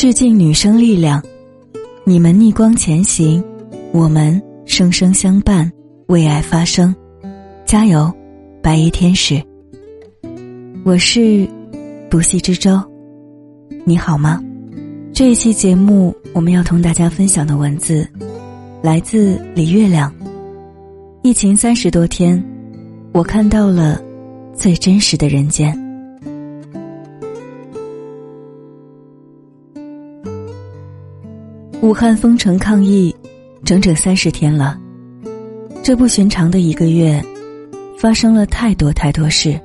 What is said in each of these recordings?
致敬女生力量，你们逆光前行，我们生生相伴，为爱发声，加油，白衣天使。我是不系之舟，你好吗？这一期节目我们要同大家分享的文字，来自李月亮。疫情三十多天，我看到了最真实的人间。武汉封城抗疫，整整三十天了。这不寻常的一个月，发生了太多太多事。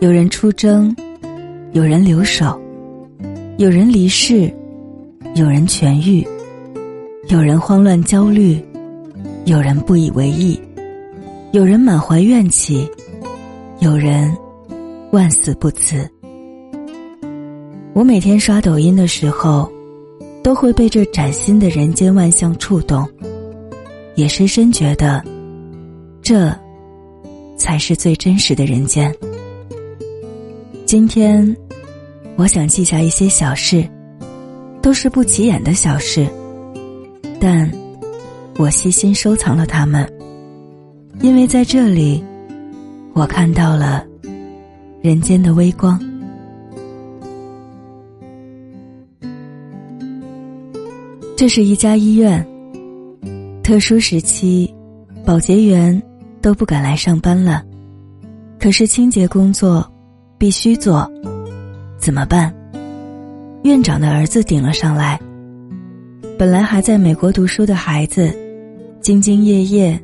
有人出征，有人留守，有人离世，有人痊愈，有人慌乱焦虑，有人不以为意，有人满怀怨气，有人万死不辞。我每天刷抖音的时候。都会被这崭新的人间万象触动，也深深觉得，这才是最真实的人间。今天，我想记下一些小事，都是不起眼的小事，但我细心收藏了它们，因为在这里，我看到了人间的微光。这是一家医院。特殊时期，保洁员都不敢来上班了，可是清洁工作必须做，怎么办？院长的儿子顶了上来。本来还在美国读书的孩子，兢兢业业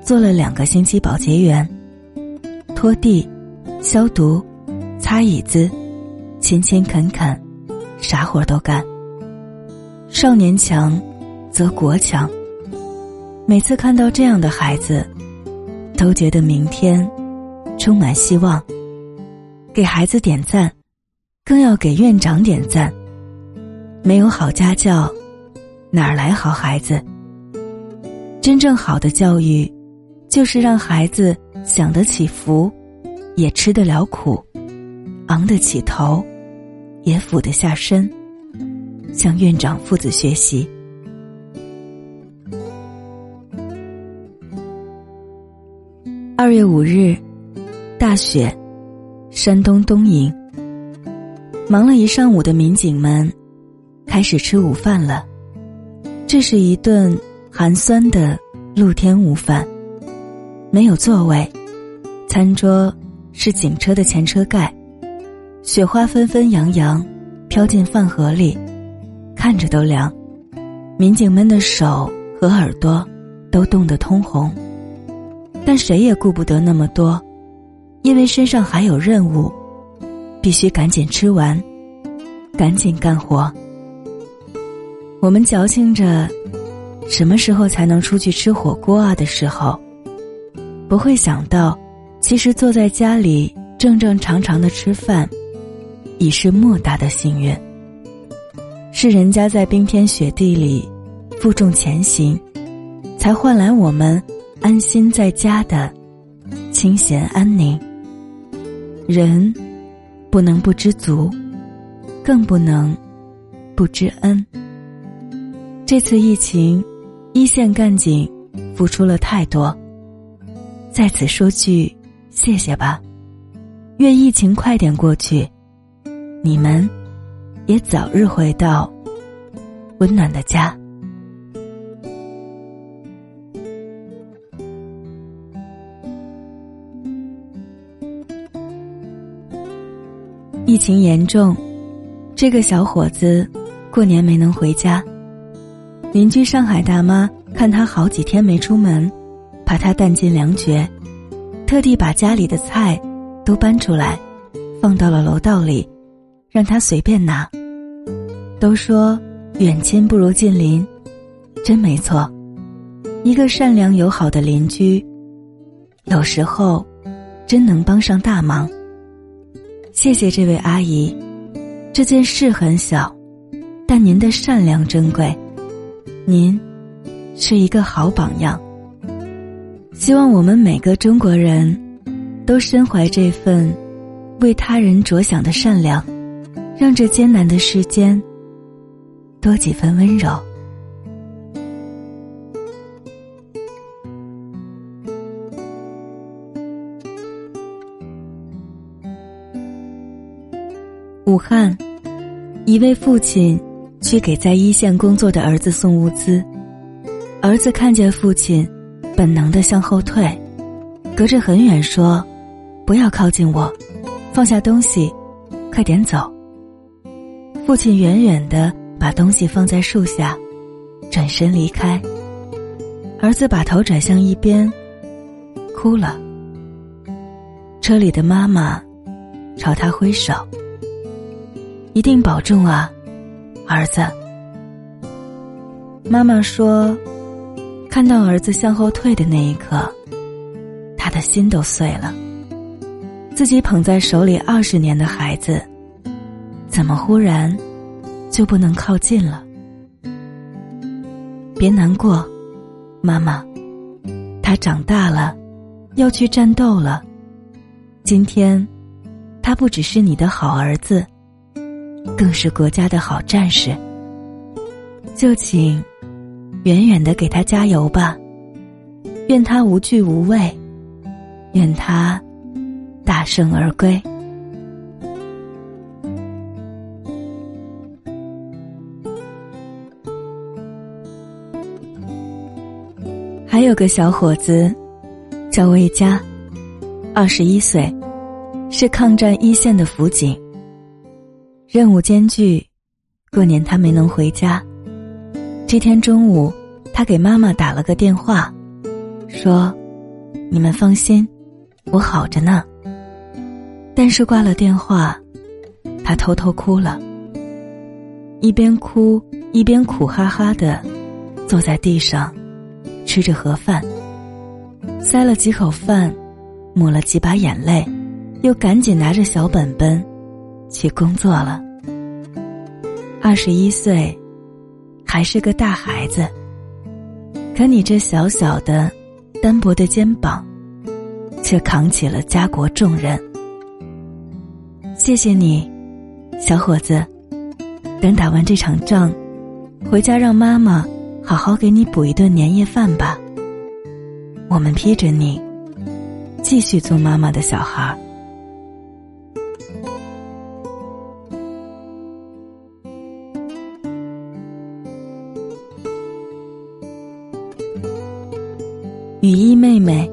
做了两个星期保洁员，拖地、消毒、擦椅子，勤勤恳恳，啥活都干。少年强，则国强。每次看到这样的孩子，都觉得明天充满希望。给孩子点赞，更要给院长点赞。没有好家教，哪来好孩子？真正好的教育，就是让孩子享得起福，也吃得了苦，昂得起头，也俯得下身。向院长父子学习。二月五日，大雪，山东东营。忙了一上午的民警们，开始吃午饭了。这是一顿寒酸的露天午饭，没有座位，餐桌是警车的前车盖，雪花纷纷扬扬，飘进饭盒里。看着都凉，民警们的手和耳朵都冻得通红，但谁也顾不得那么多，因为身上还有任务，必须赶紧吃完，赶紧干活。我们矫情着，什么时候才能出去吃火锅啊？的时候，不会想到，其实坐在家里正正常常的吃饭，已是莫大的幸运。是人家在冰天雪地里负重前行，才换来我们安心在家的清闲安宁。人不能不知足，更不能不知恩。这次疫情，一线干警付出了太多，在此说句谢谢吧。愿疫情快点过去，你们。也早日回到温暖的家。疫情严重，这个小伙子过年没能回家。邻居上海大妈看他好几天没出门，怕他弹尽粮绝，特地把家里的菜都搬出来，放到了楼道里。让他随便拿。都说远亲不如近邻，真没错。一个善良友好的邻居，有时候真能帮上大忙。谢谢这位阿姨，这件事很小，但您的善良珍贵，您是一个好榜样。希望我们每个中国人都身怀这份为他人着想的善良。让这艰难的世间多几分温柔。武汉，一位父亲去给在一线工作的儿子送物资，儿子看见父亲，本能的向后退，隔着很远说：“不要靠近我，放下东西，快点走。”父亲远远的把东西放在树下，转身离开。儿子把头转向一边，哭了。车里的妈妈朝他挥手。一定保重啊，儿子。妈妈说，看到儿子向后退的那一刻，他的心都碎了。自己捧在手里二十年的孩子，怎么忽然就不能靠近了？别难过，妈妈，他长大了，要去战斗了。今天，他不只是你的好儿子。更是国家的好战士，就请远远的给他加油吧。愿他无惧无畏，愿他大胜而归。还有个小伙子叫魏佳，二十一岁，是抗战一线的辅警。任务艰巨，过年他没能回家。这天中午，他给妈妈打了个电话，说：“你们放心，我好着呢。”但是挂了电话，他偷偷哭了，一边哭一边苦哈哈的坐在地上，吃着盒饭，塞了几口饭，抹了几把眼泪，又赶紧拿着小本本。去工作了。二十一岁，还是个大孩子。可你这小小的、单薄的肩膀，却扛起了家国重任。谢谢你，小伙子。等打完这场仗，回家让妈妈好好给你补一顿年夜饭吧。我们批准你，继续做妈妈的小孩儿。雨衣妹妹，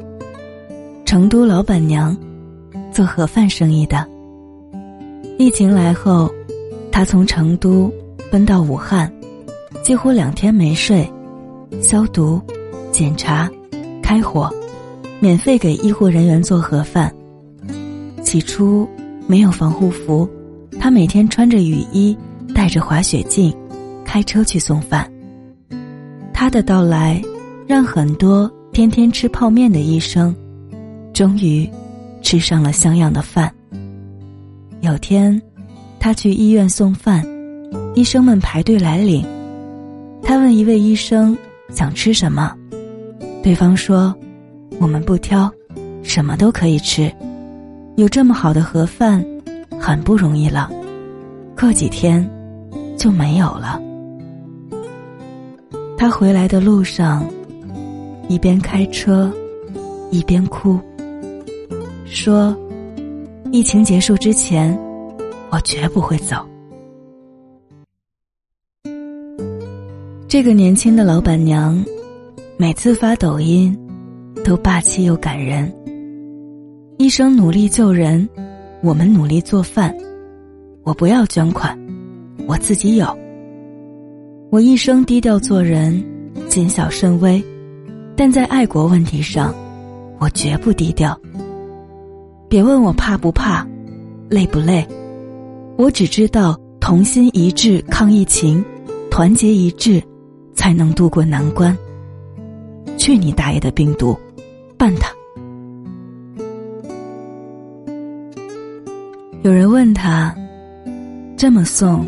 成都老板娘，做盒饭生意的。疫情来后，她从成都奔到武汉，几乎两天没睡，消毒、检查、开火，免费给医护人员做盒饭。起初没有防护服，他每天穿着雨衣，戴着滑雪镜，开车去送饭。他的到来，让很多。天天吃泡面的医生，终于吃上了像样的饭。有天，他去医院送饭，医生们排队来领。他问一位医生想吃什么，对方说：“我们不挑，什么都可以吃。有这么好的盒饭，很不容易了。过几天就没有了。”他回来的路上。一边开车，一边哭，说：“疫情结束之前，我绝不会走。”这个年轻的老板娘，每次发抖音，都霸气又感人。一生努力救人，我们努力做饭。我不要捐款，我自己有。我一生低调做人，谨小慎微。但在爱国问题上，我绝不低调。别问我怕不怕，累不累，我只知道同心一致抗疫情，团结一致，才能渡过难关。去你大爷的病毒，办他！有人问他，这么送，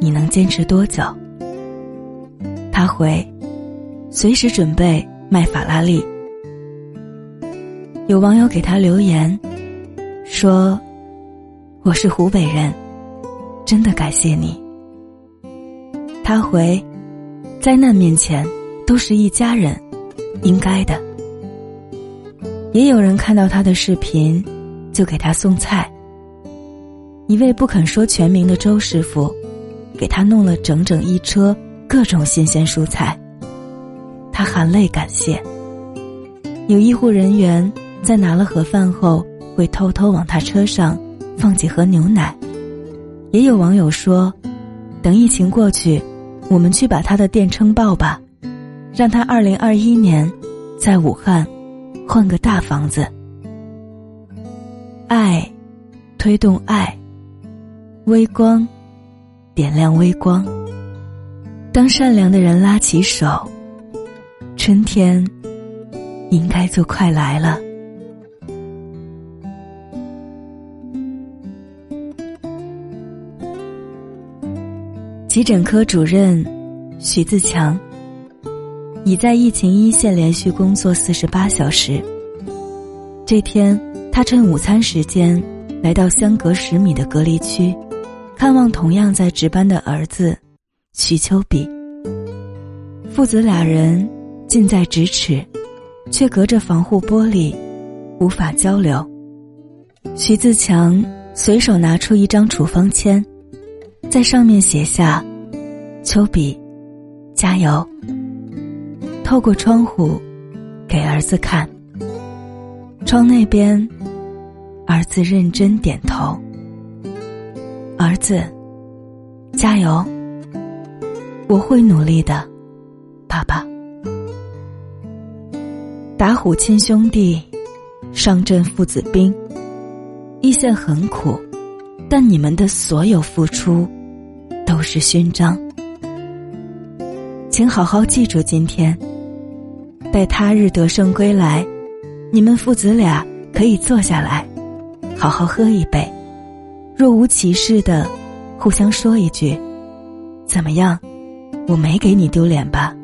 你能坚持多久？他回。随时准备卖法拉利。有网友给他留言，说：“我是湖北人，真的感谢你。”他回：“灾难面前都是一家人，应该的。”也有人看到他的视频，就给他送菜。一位不肯说全名的周师傅，给他弄了整整一车各种新鲜蔬菜。他含泪感谢。有医护人员在拿了盒饭后，会偷偷往他车上放几盒牛奶。也有网友说：“等疫情过去，我们去把他的店撑爆吧，让他二零二一年在武汉。”换个大房子，爱，推动爱，微光，点亮微光。当善良的人拉起手，春天应该就快来了。急诊科主任徐自强。已在疫情一线连续工作四十八小时。这天，他趁午餐时间来到相隔十米的隔离区，看望同样在值班的儿子徐秋比。父子俩人近在咫尺，却隔着防护玻璃，无法交流。徐自强随手拿出一张处方签，在上面写下：“丘比，加油。”透过窗户，给儿子看。窗那边，儿子认真点头。儿子，加油！我会努力的，爸爸。打虎亲兄弟，上阵父子兵。一线很苦，但你们的所有付出，都是勋章。请好好记住今天。待他日得胜归来，你们父子俩可以坐下来，好好喝一杯，若无其事的互相说一句：“怎么样？我没给你丢脸吧？”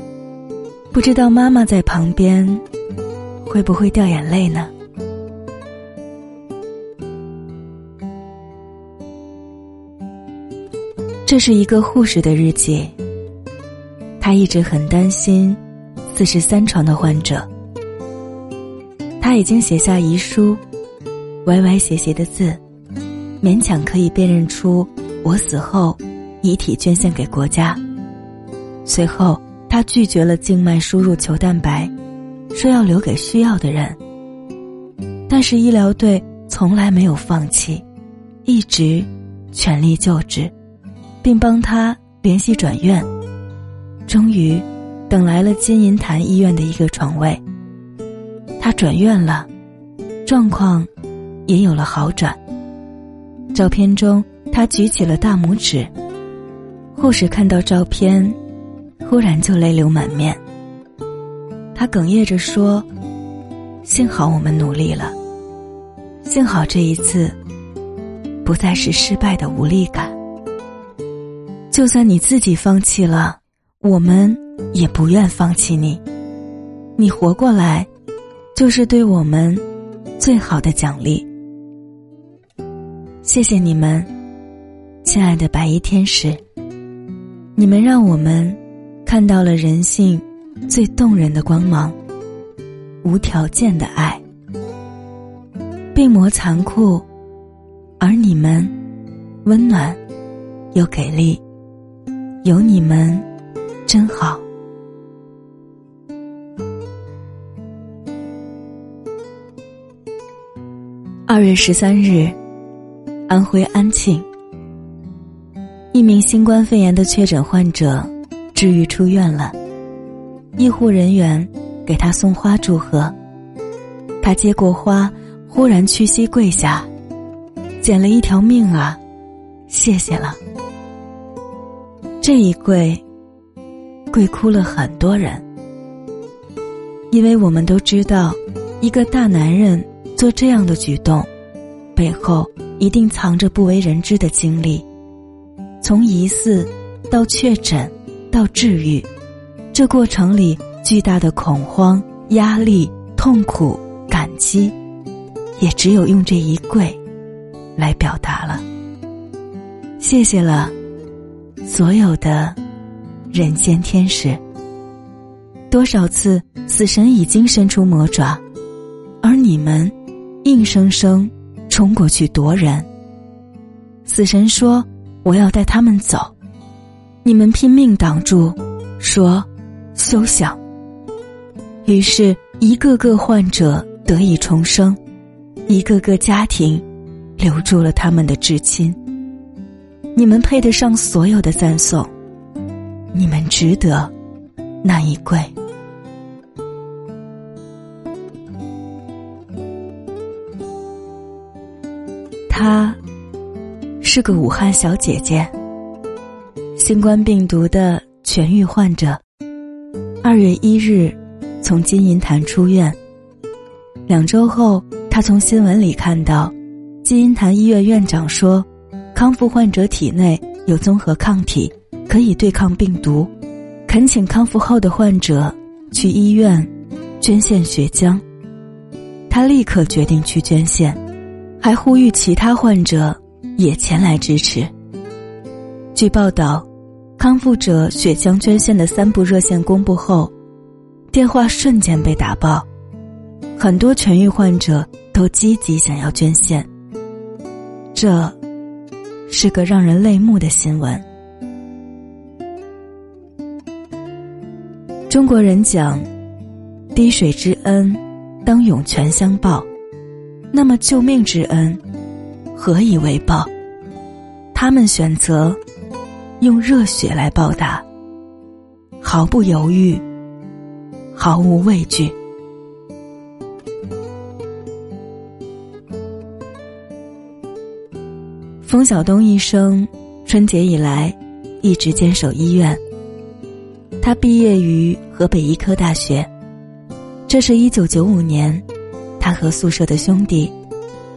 不知道妈妈在旁边会不会掉眼泪呢？这是一个护士的日记，她一直很担心。四十三床的患者，他已经写下遗书，歪歪斜斜的字，勉强可以辨认出我死后遗体捐献给国家。随后，他拒绝了静脉输入球蛋白，说要留给需要的人。但是医疗队从来没有放弃，一直全力救治，并帮他联系转院。终于。等来了金银潭医院的一个床位，他转院了，状况也有了好转。照片中，他举起了大拇指。护士看到照片，忽然就泪流满面。他哽咽着说：“幸好我们努力了，幸好这一次不再是失败的无力感。就算你自己放弃了，我们。”也不愿放弃你，你活过来，就是对我们最好的奖励。谢谢你们，亲爱的白衣天使，你们让我们看到了人性最动人的光芒，无条件的爱。病魔残酷，而你们温暖又给力，有你们真好。二月十三日，安徽安庆，一名新冠肺炎的确诊患者治愈出院了。医护人员给他送花祝贺，他接过花，忽然屈膝跪下，捡了一条命啊！谢谢了。这一跪，跪哭了很多人，因为我们都知道，一个大男人。做这样的举动，背后一定藏着不为人知的经历。从疑似到确诊到治愈，这过程里巨大的恐慌、压力、痛苦、感激，也只有用这一跪来表达了。谢谢了，所有的人间天使。多少次死神已经伸出魔爪，而你们硬生生冲过去夺人。死神说：“我要带他们走。”你们拼命挡住，说：“休想。”于是，一个个患者得以重生，一个个家庭留住了他们的至亲。你们配得上所有的赞颂，你们值得那一跪。她是个武汉小姐姐。新冠病毒的痊愈患者，二月一日从金银潭出院。两周后，他从新闻里看到，金银潭医院院长说，康复患者体内有综合抗体，可以对抗病毒，恳请康复后的患者去医院捐献血浆。他立刻决定去捐献，还呼吁其他患者也前来支持。据报道。康复者血浆捐献的三部热线公布后，电话瞬间被打爆，很多痊愈患者都积极想要捐献。这，是个让人泪目的新闻。中国人讲，滴水之恩，当涌泉相报。那么救命之恩，何以为报？他们选择。用热血来报答，毫不犹豫，毫无畏惧。冯晓东一生春节以来一直坚守医院。他毕业于河北医科大学，这是一九九五年，他和宿舍的兄弟，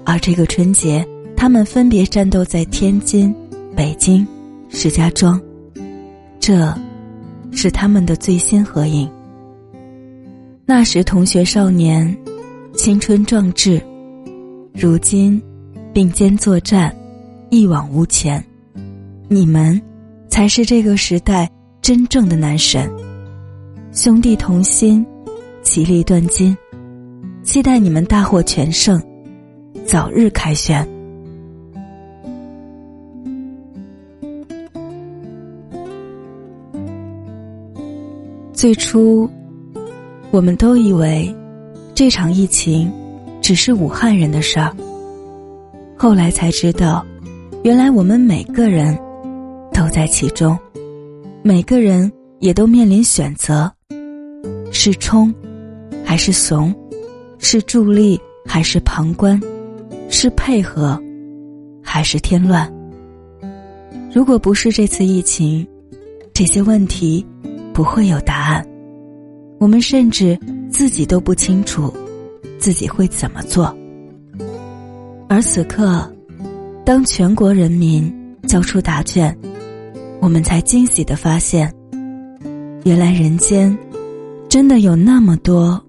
而这个春节，他们分别战斗在天津、北京。石家庄，这，是他们的最新合影。那时同学少年，青春壮志，如今，并肩作战，一往无前。你们，才是这个时代真正的男神。兄弟同心，其利断金。期待你们大获全胜，早日凯旋。最初，我们都以为这场疫情只是武汉人的事儿。后来才知道，原来我们每个人都在其中，每个人也都面临选择：是冲还是怂，是助力还是旁观，是配合还是添乱。如果不是这次疫情，这些问题。不会有答案，我们甚至自己都不清楚自己会怎么做。而此刻，当全国人民交出答卷，我们才惊喜的发现，原来人间真的有那么多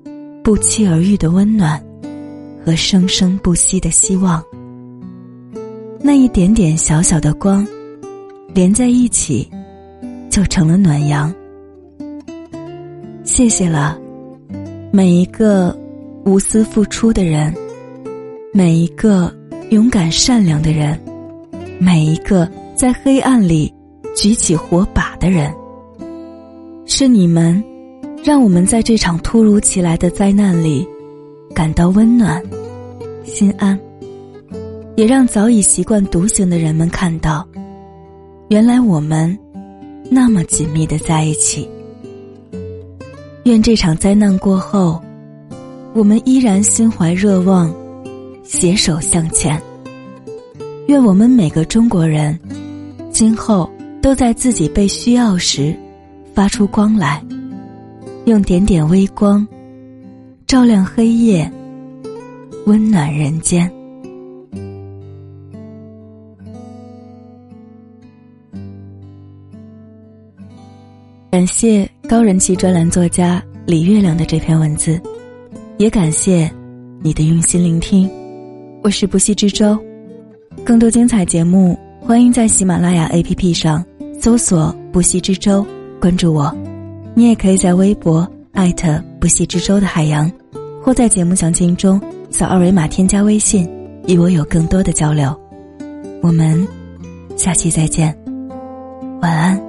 不期而遇的温暖和生生不息的希望。那一点点小小的光，连在一起，就成了暖阳。谢谢了，每一个无私付出的人，每一个勇敢善良的人，每一个在黑暗里举起火把的人。是你们，让我们在这场突如其来的灾难里感到温暖、心安，也让早已习惯独行的人们看到，原来我们那么紧密的在一起。愿这场灾难过后，我们依然心怀热望，携手向前。愿我们每个中国人，今后都在自己被需要时，发出光来，用点点微光，照亮黑夜，温暖人间。感谢高人气专栏作家李月亮的这篇文字，也感谢你的用心聆听。我是不息之舟，更多精彩节目，欢迎在喜马拉雅 APP 上搜索“不息之舟”，关注我。你也可以在微博艾特不息之舟的海洋，或在节目详情中扫二维码添加微信，与我有更多的交流。我们下期再见。晚安